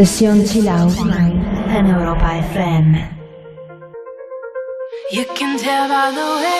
En Europa FM. You can tell by the way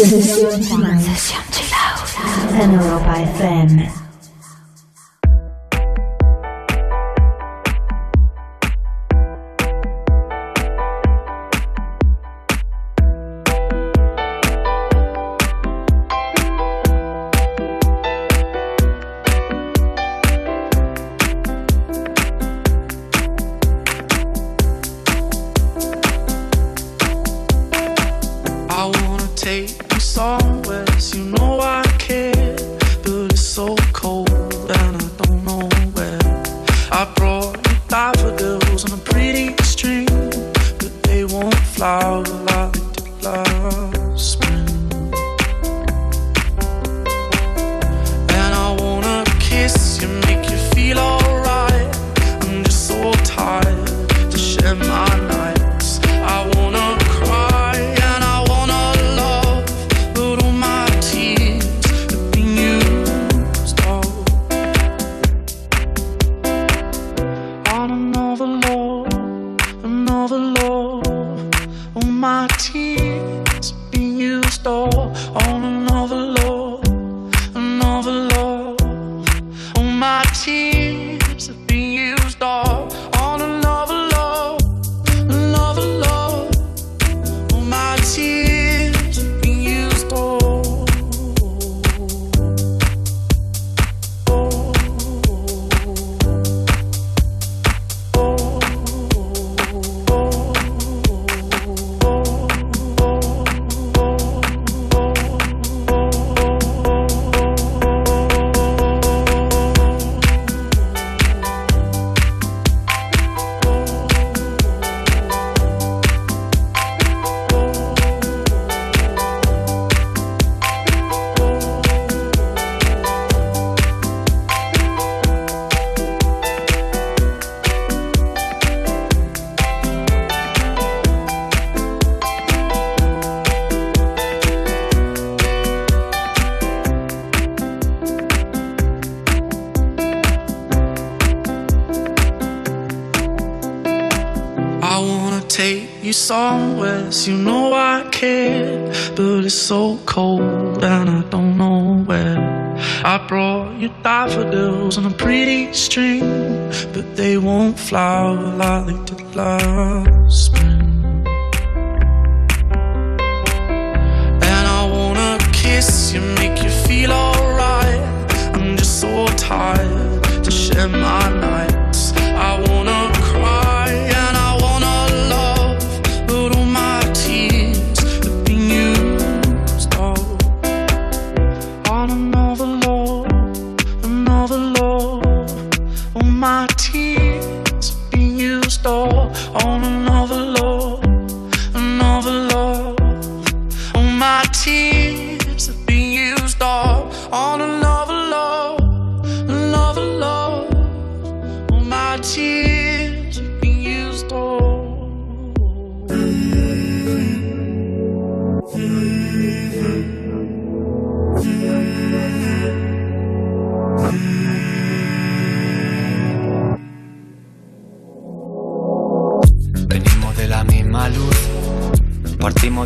Sesión Sesión Chill Out somewhere, you know I care, but it's so cold and I don't know where. I brought you daffodils on a pretty string, but they won't flower like they did last spring. And I wanna kiss you, make you feel alright. I'm just so tired to share my nights.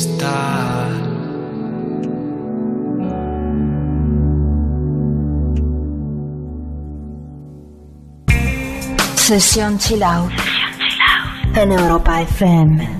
Cristal. Sesión Chill Out. En Europa FM.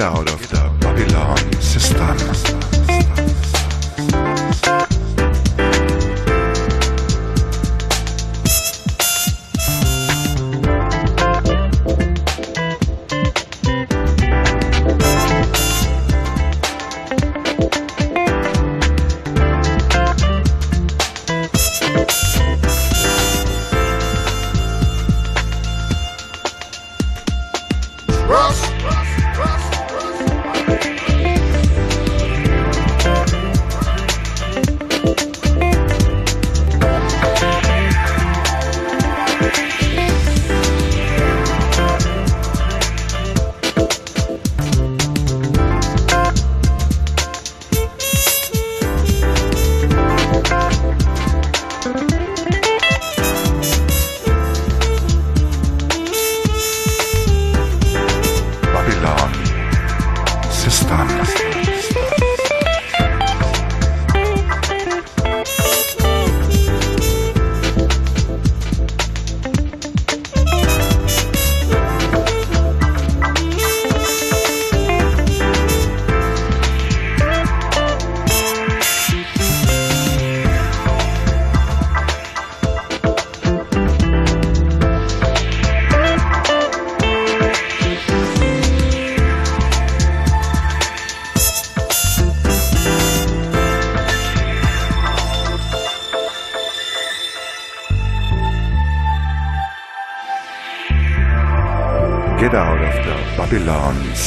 Idaho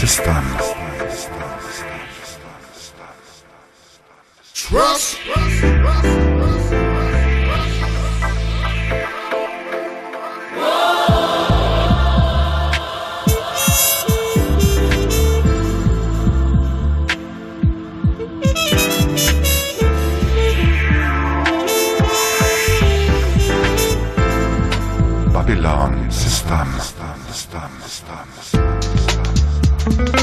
сестра. Get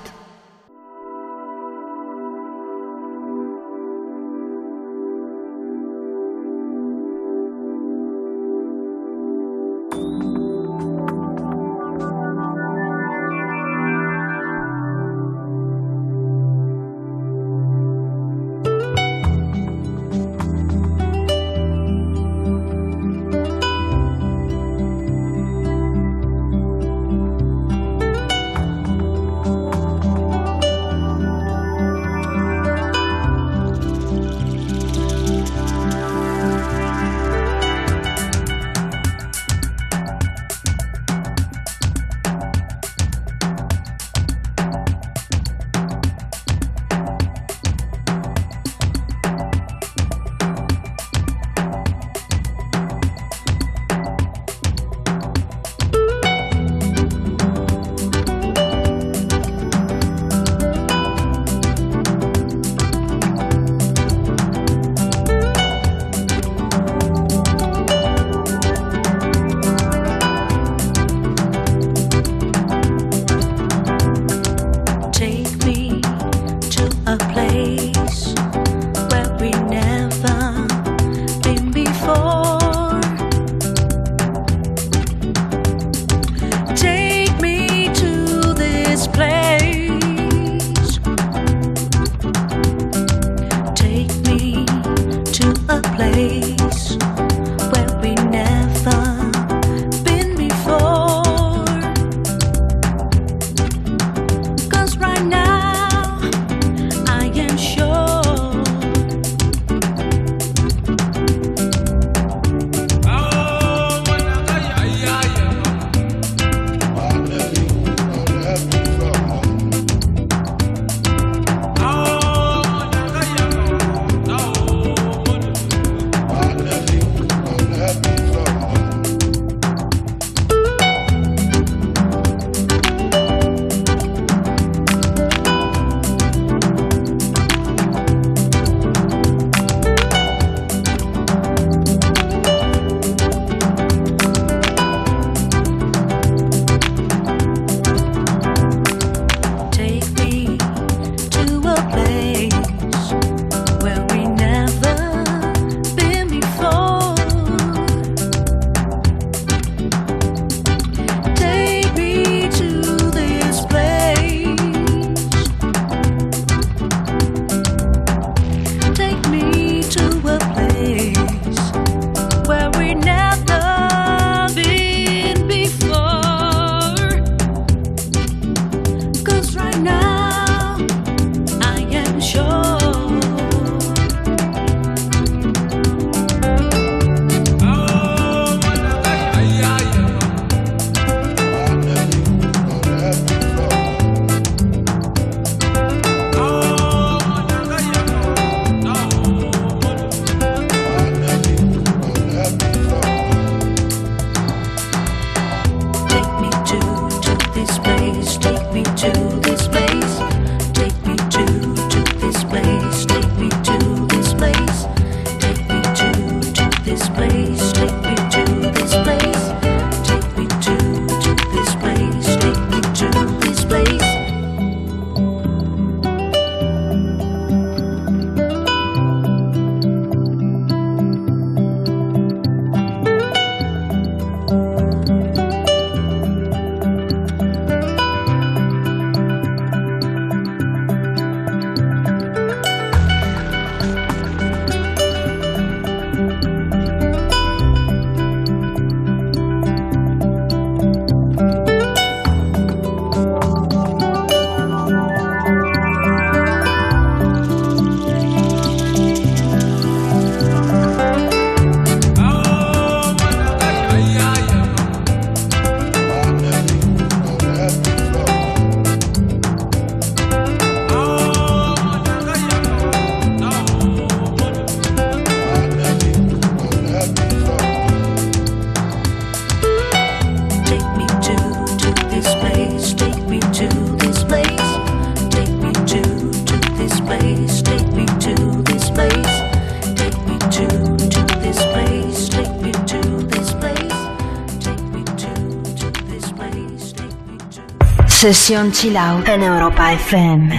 Chill Out Europa FM.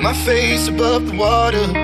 My face above the water.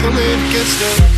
pulling against the. Wave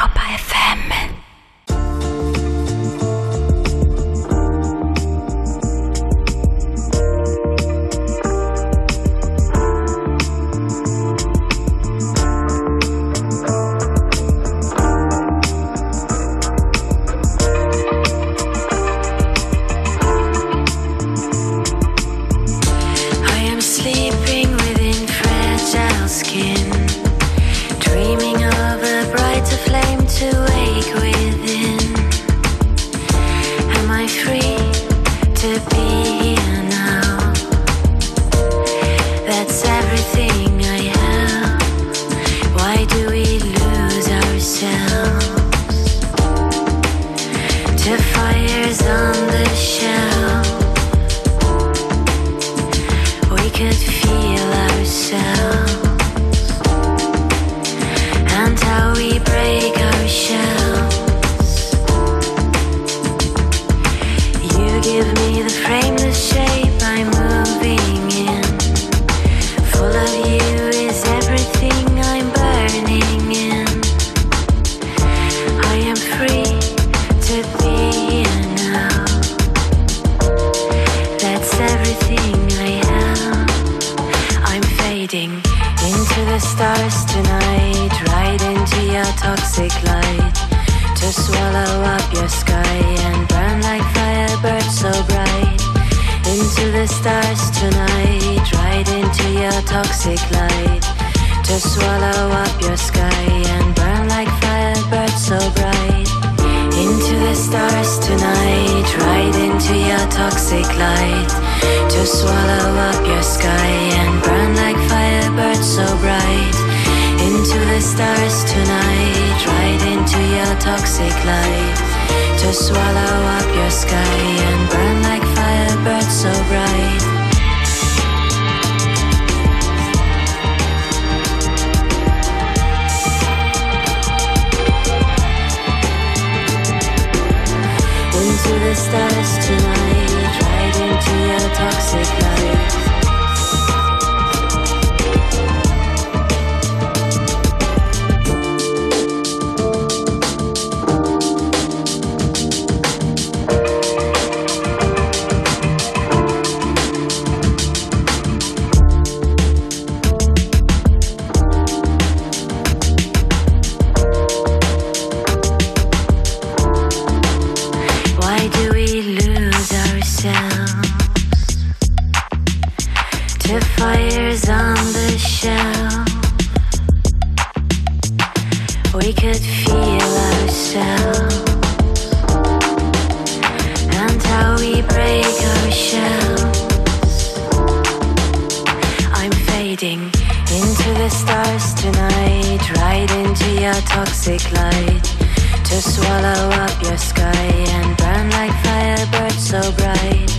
swallow up your sky and burn like firebirds so bright.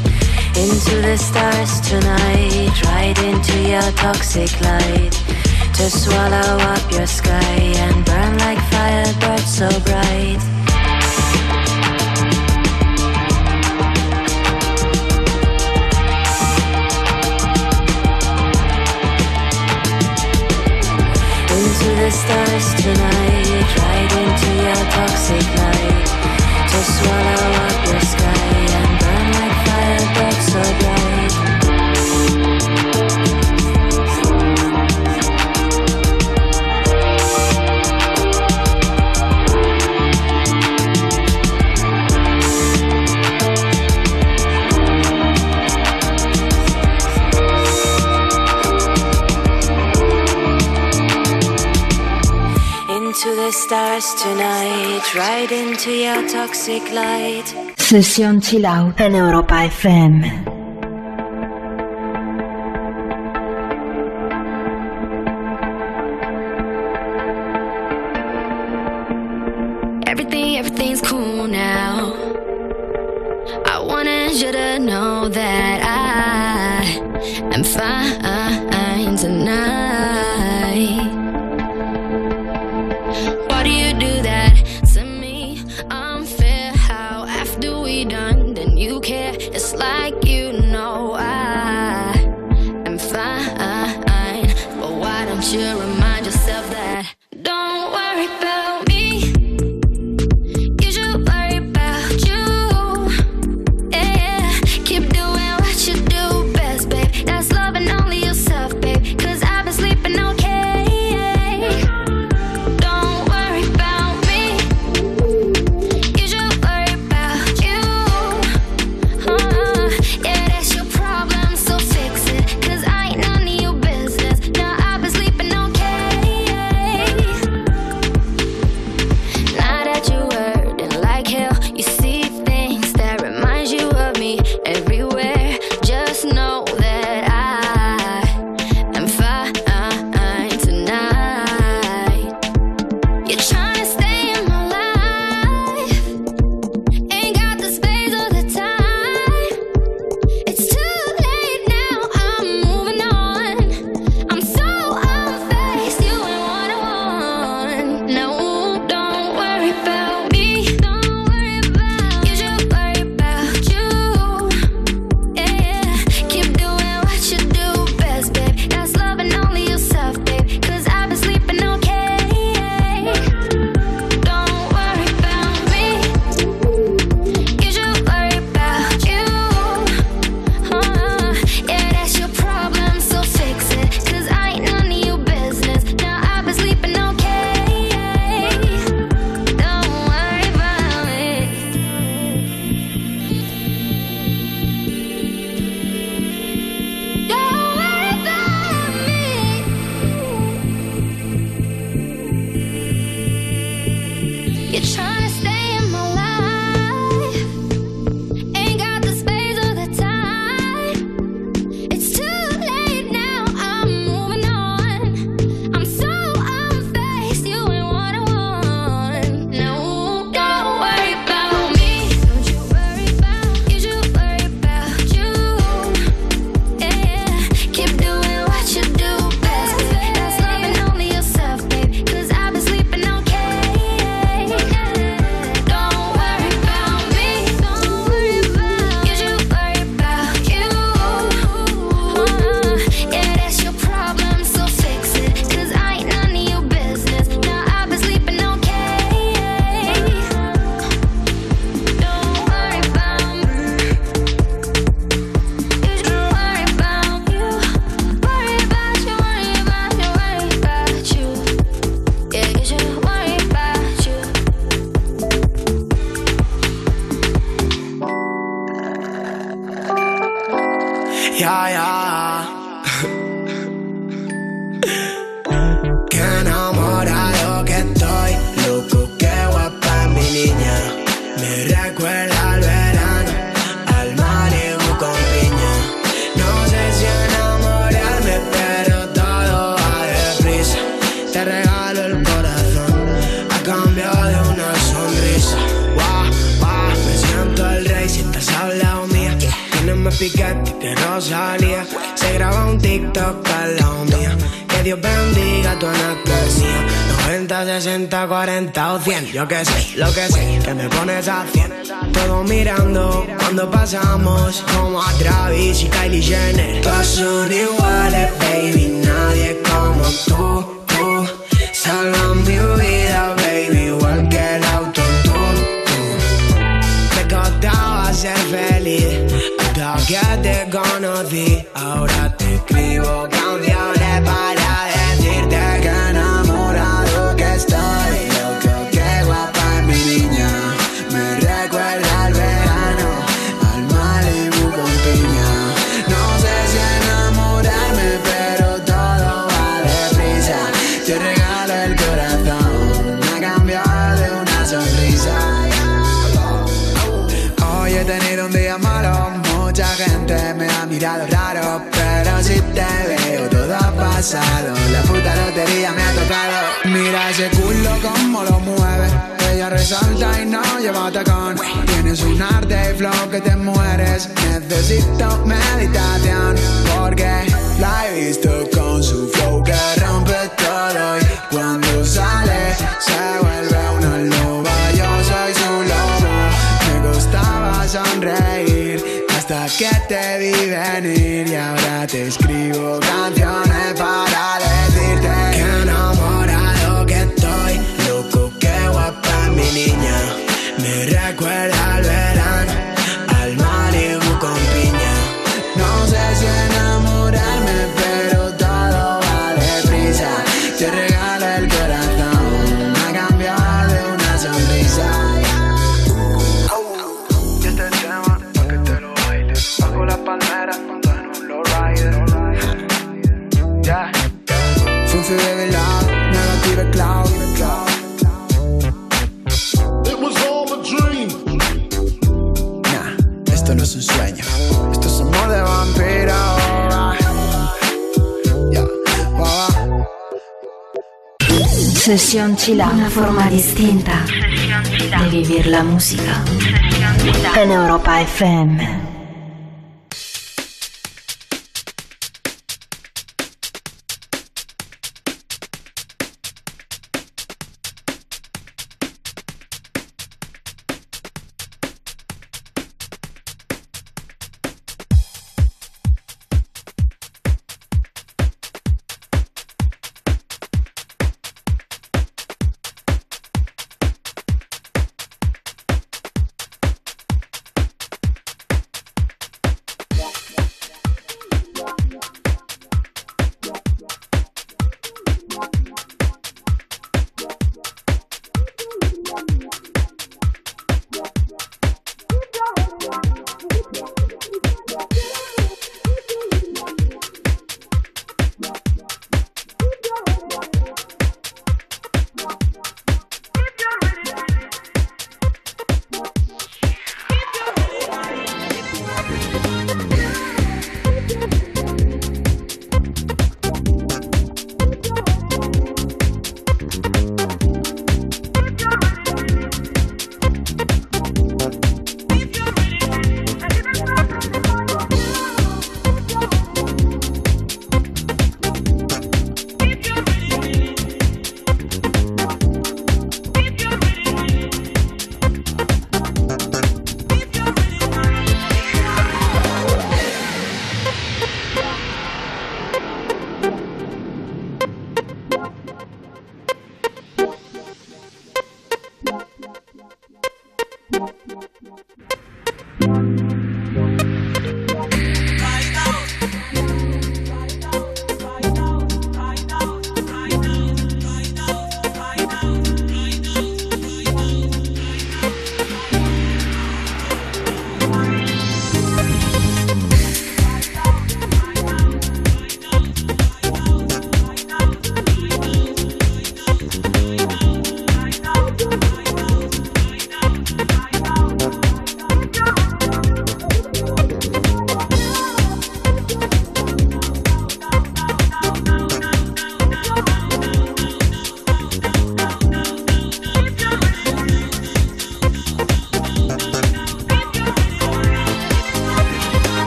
Into the stars tonight, right into your toxic light. To swallow up your sky and burn like firebirds so bright. stars tonight Right into your toxic night To swallow up your sky. the stars tonight, right into your toxic light. Session Chill Out en Europa FM. Y'all La puta lotería me ha tocado. Mira ese culo como lo mueve. Ella resalta y no lleva tacón. Tienes un arte y flow que te mueres. Necesito meditación. Porque la he visto con su flow que rompe todo. Y cuando sale, se vuelve. que te vi venir y ahora te escribo canciones para Session Cila, una forma distinta di vivere la musica. En Europa FM.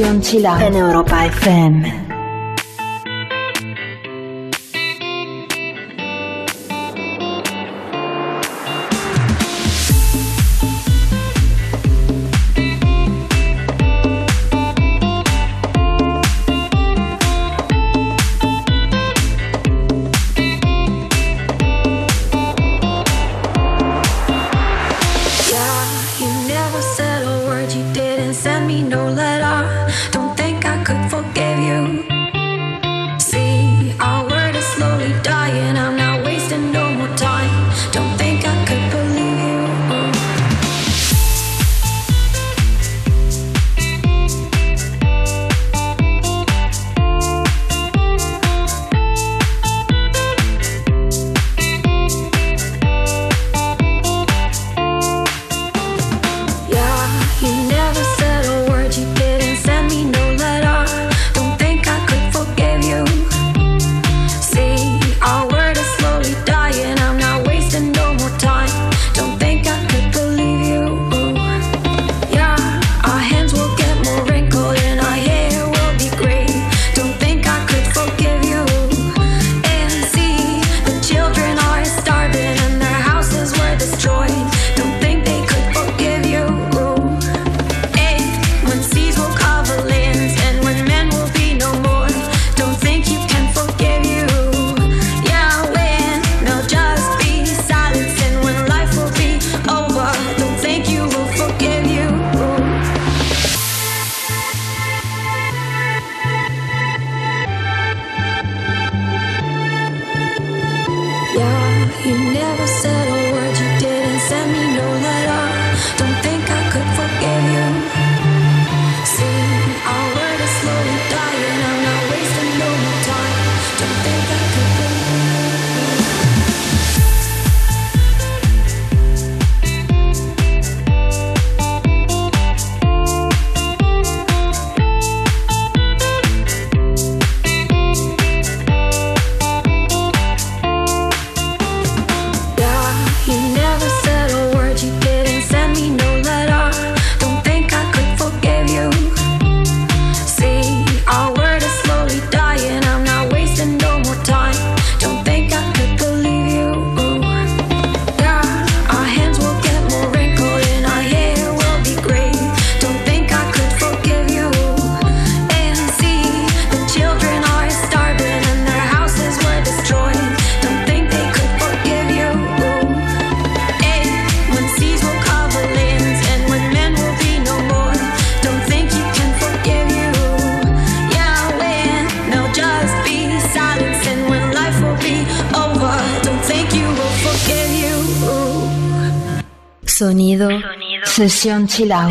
Sesión Chill Out en Europa FM. 凄凉。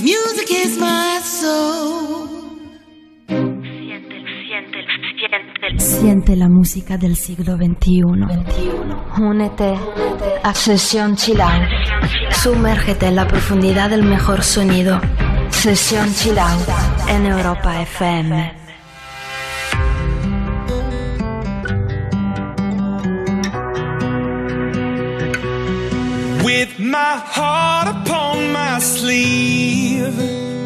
Music, is my soul. Siente la música del siglo XXI. Únete a Sesión Chilau. Sumérgete en la profundidad del mejor sonido. Sesión Chilau en Europa FM. my heart upon my sleeve,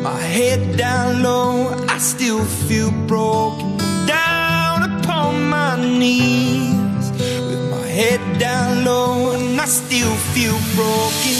my head down low, I still feel broken. Down upon my knees, with my head down low, and I still feel broken.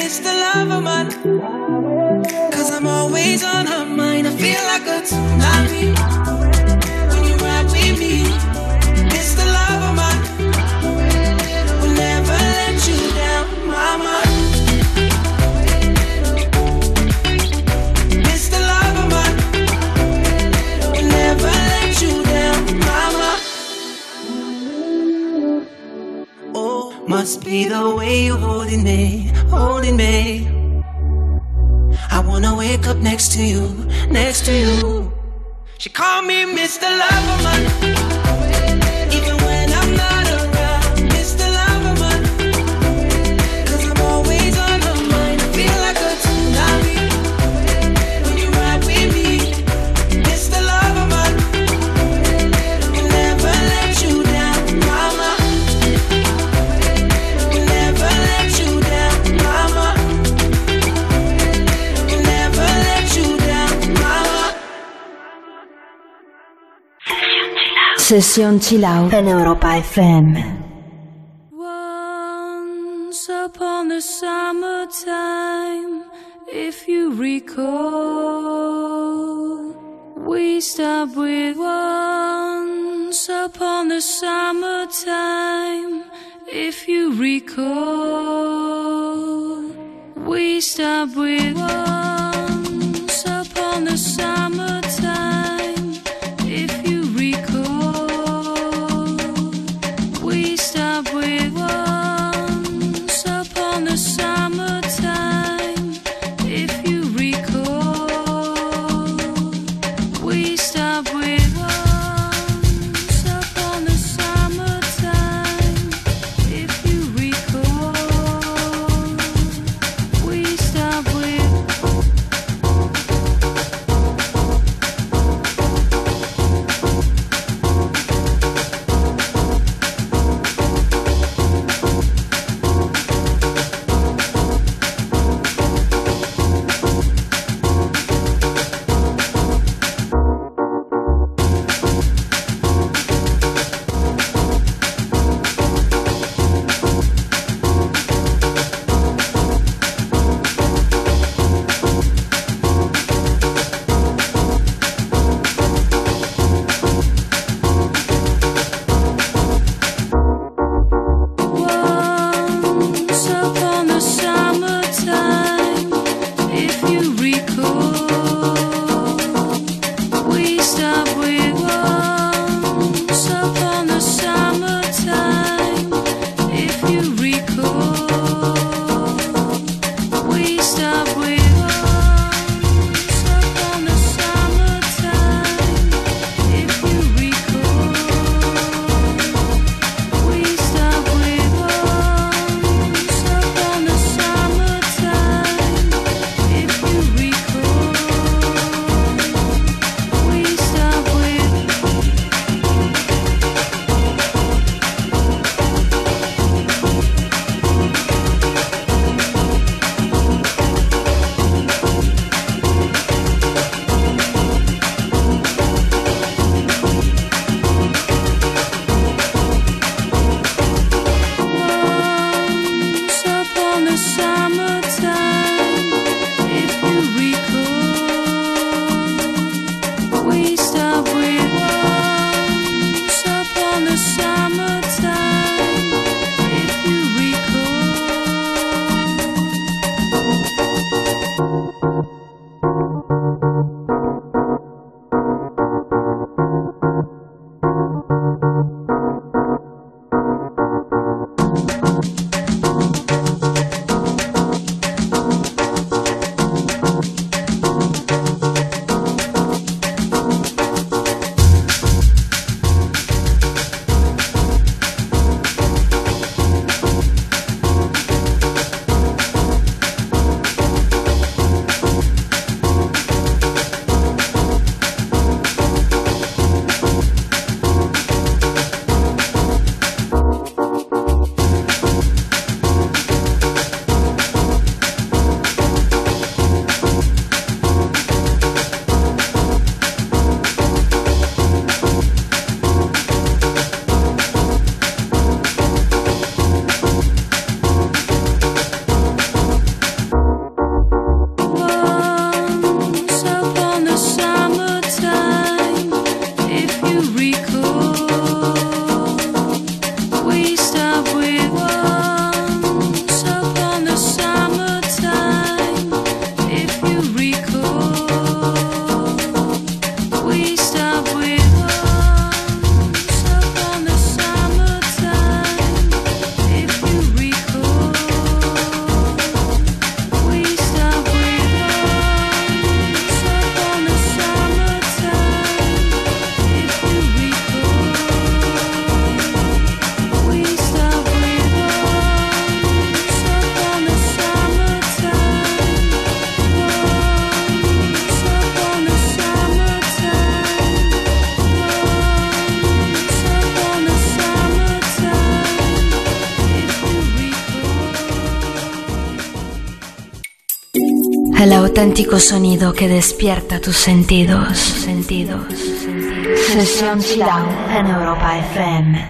Mr. mine. Cause I'm always on her mind. I feel like a tsunami when you ride with me, Mr. Loverman. Will never let you down, mama. Mr. Loverman, will never let you down, mama. Oh, must be the way you're holding me, holding me. I wanna wake up next to you, next to you. She called me Mr. Loverman, Sesión Chill Out en Europa FM. Once upon the summertime, if you recall, we stopped with once upon the summertime, if you recall, we stopped with once upon the summertime, auténtico sonido que despierta tus sentidos. Sesión Chilau en Europa FM.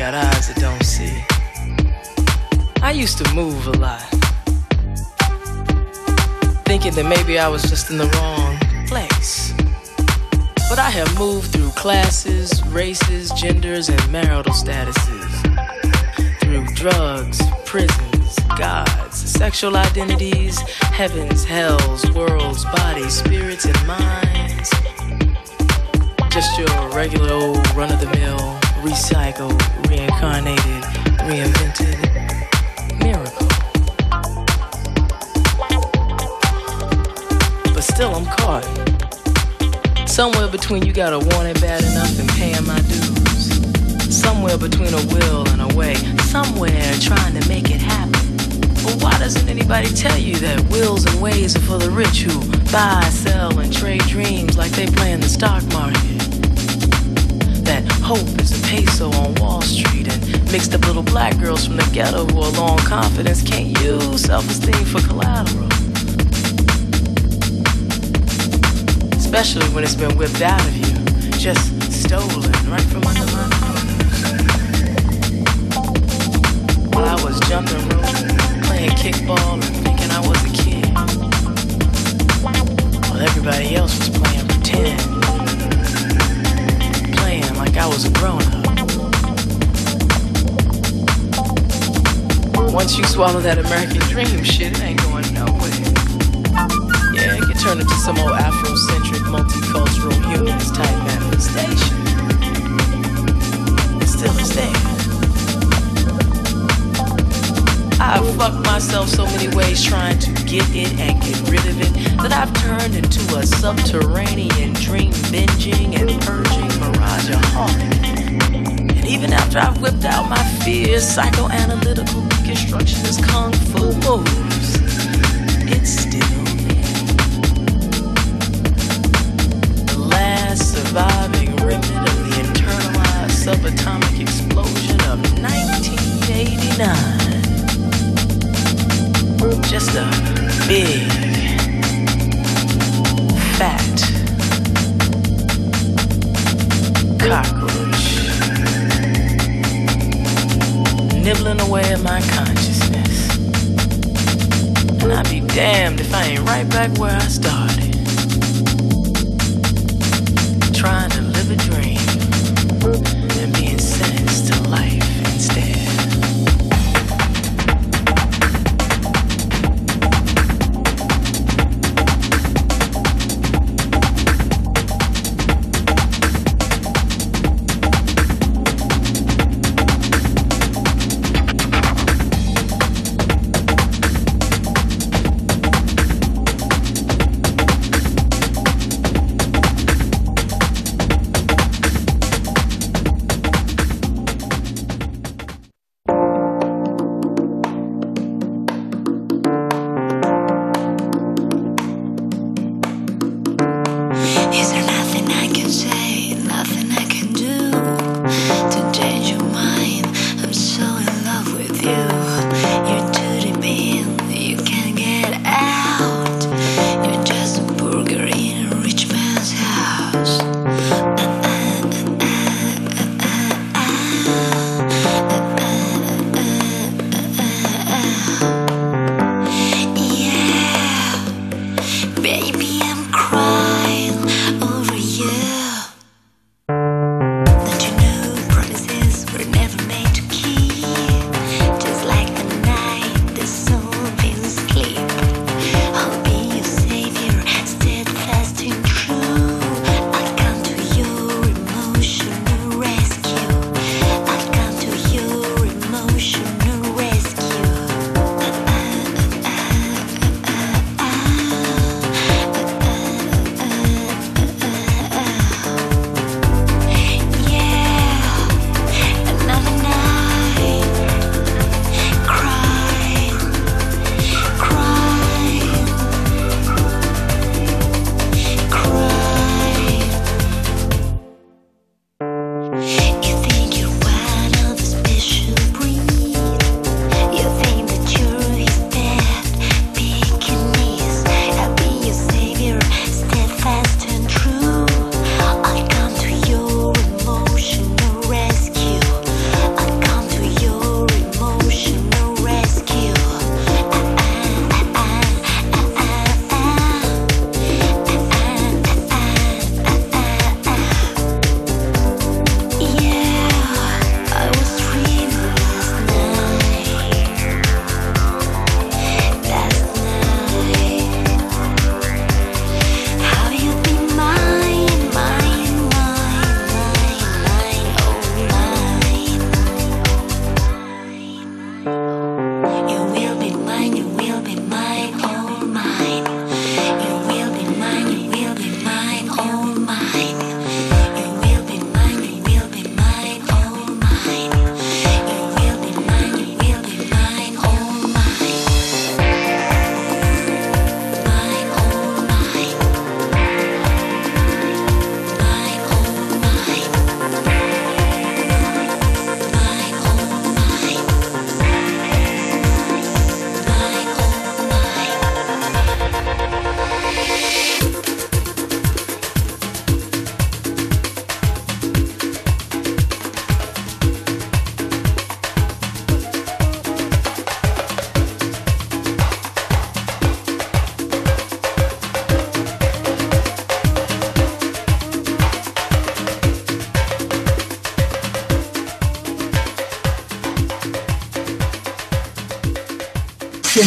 got eyes that don't see. I used to move a lot, thinking that maybe I was just in the wrong place. But I have moved through classes, races, genders, and marital statuses, through drugs, prisons, gods, sexual identities, heavens, hells, worlds, bodies, spirits, and minds. Just your regular old run of the mill recycled, reincarnated, reinvented miracle. But still, I'm caught. Somewhere between you gotta want it bad enough and paying my dues. Somewhere between a will and a way. Somewhere trying to make it happen. But why doesn't anybody tell you that wills and ways are for the rich who buy, sell, and trade dreams like they play in the stock market? That hope is a peso on Wall Street and mixed up little black girls from the ghetto who are low on confidence can't use self-esteem for collateral. Especially when it's been whipped out of you, just stolen right from under my nose. While I was jumping rope, playing kickball and thinking I was a kid. While everybody else was playing pretend. Playing like I was a grown Once you swallow that American dream shit, it ain't going nowhere. Yeah, it can turn into some old Afrocentric, multicultural, humanist type manifestation. It still is there. I've fucked myself so many ways trying to get it and get rid of it that I've turned into a subterranean dream binging and purging mirageaholic. And even after I've whipped out my fears, psychoanalytical deconstructionist kung fu. Moves, it's still the last surviving remnant of the internalized subatomic explosion of 1989. Just a big, fat cockroach nibbling away at my consciousness. And I'd be damned if I ain't right back where I started.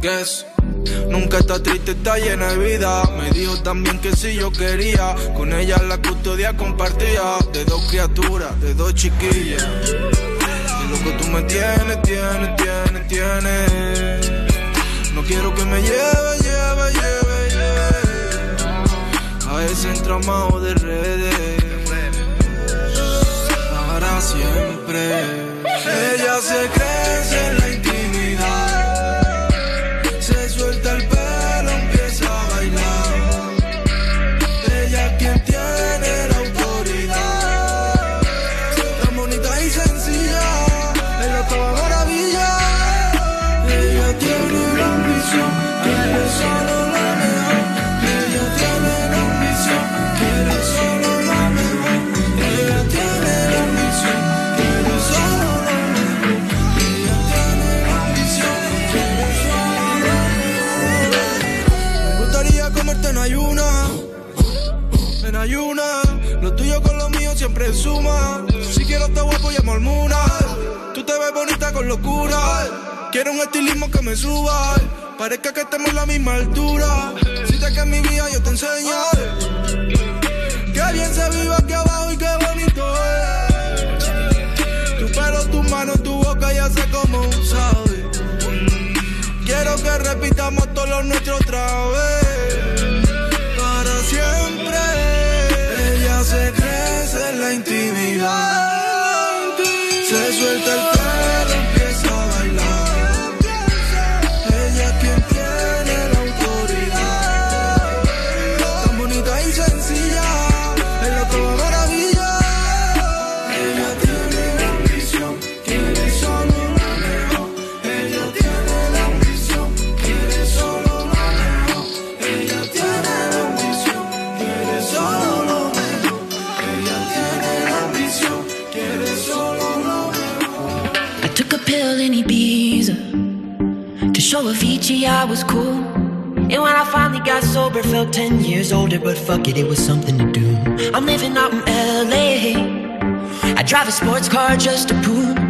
Guess. Nunca está triste, está llena de vida. Me dijo también que si yo quería, con ella la custodia compartía. De dos criaturas, de dos chiquillas. Y lo que tú me tienes, tienes, tienes, tienes. No quiero que me lleve, lleve, lleve, lleve. A ese entramado de redes. Para siempre. Ella se crece Tú te ves bonita con locura. Quiero un estilismo que me suba. Parezca que estemos en la misma altura. Si te que en mi vida yo te enseño. Que bien se vive aquí abajo y qué bonito es. Tu pelo, tu mano, tu boca ya sé cómo sabe. Quiero que repitamos todo lo nuestro otra vez. Para siempre. Ella se crece en la intimidad. I was cool. And when I finally got sober, felt 10 years older, but fuck it, it was something to do. I'm living out in LA. I drive a sports car just to prove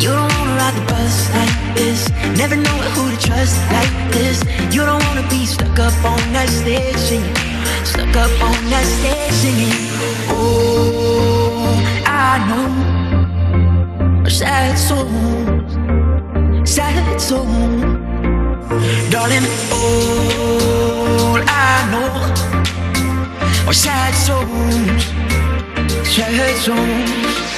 You don't wanna ride the bus like this, never know who to trust like this. You don't wanna be stuck up on that stage singing, stuck up on that stage singing. Oh, I know sad songs, sad songs. Darling, all I know are sad songs, sad songs.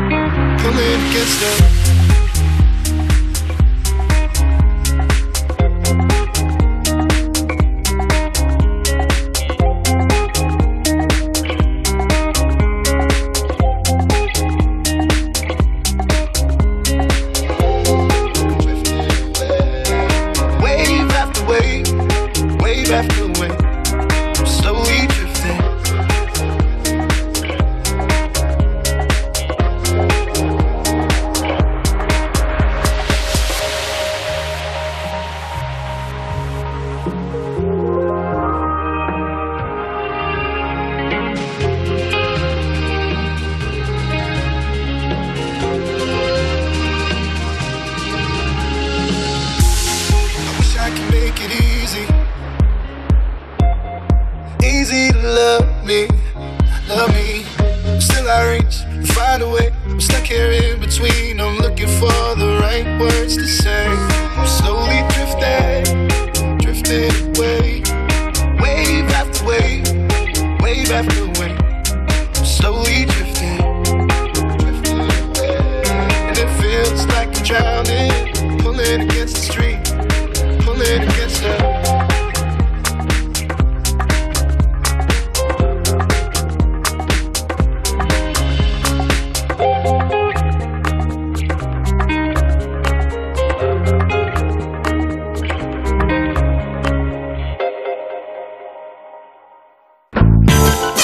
pulling against the. Wave Easy to love me, love me. Still I reach find a way. I'm stuck here in between. I'm looking for the right words to say. I'm slowly drifting, drifting away. Wave after wave, wave after wave. I'm slowly drifting, drifting away. And it feels like I'm drowning, pulling against the stream,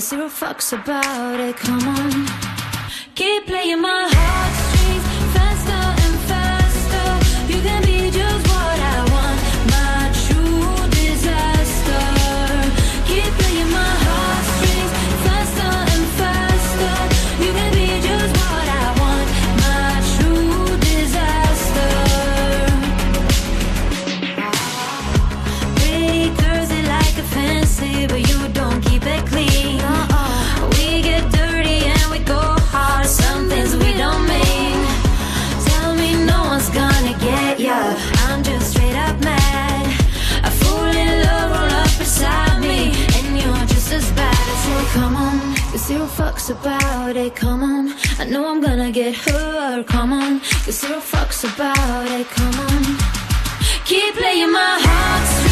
Zero fucks about it. Come on. Keep playing my it. Come on, I know I'm gonna get hurt. Come on, the zero fucks about it. Come on. Keep playing my heartstrings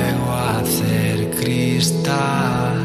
cristal.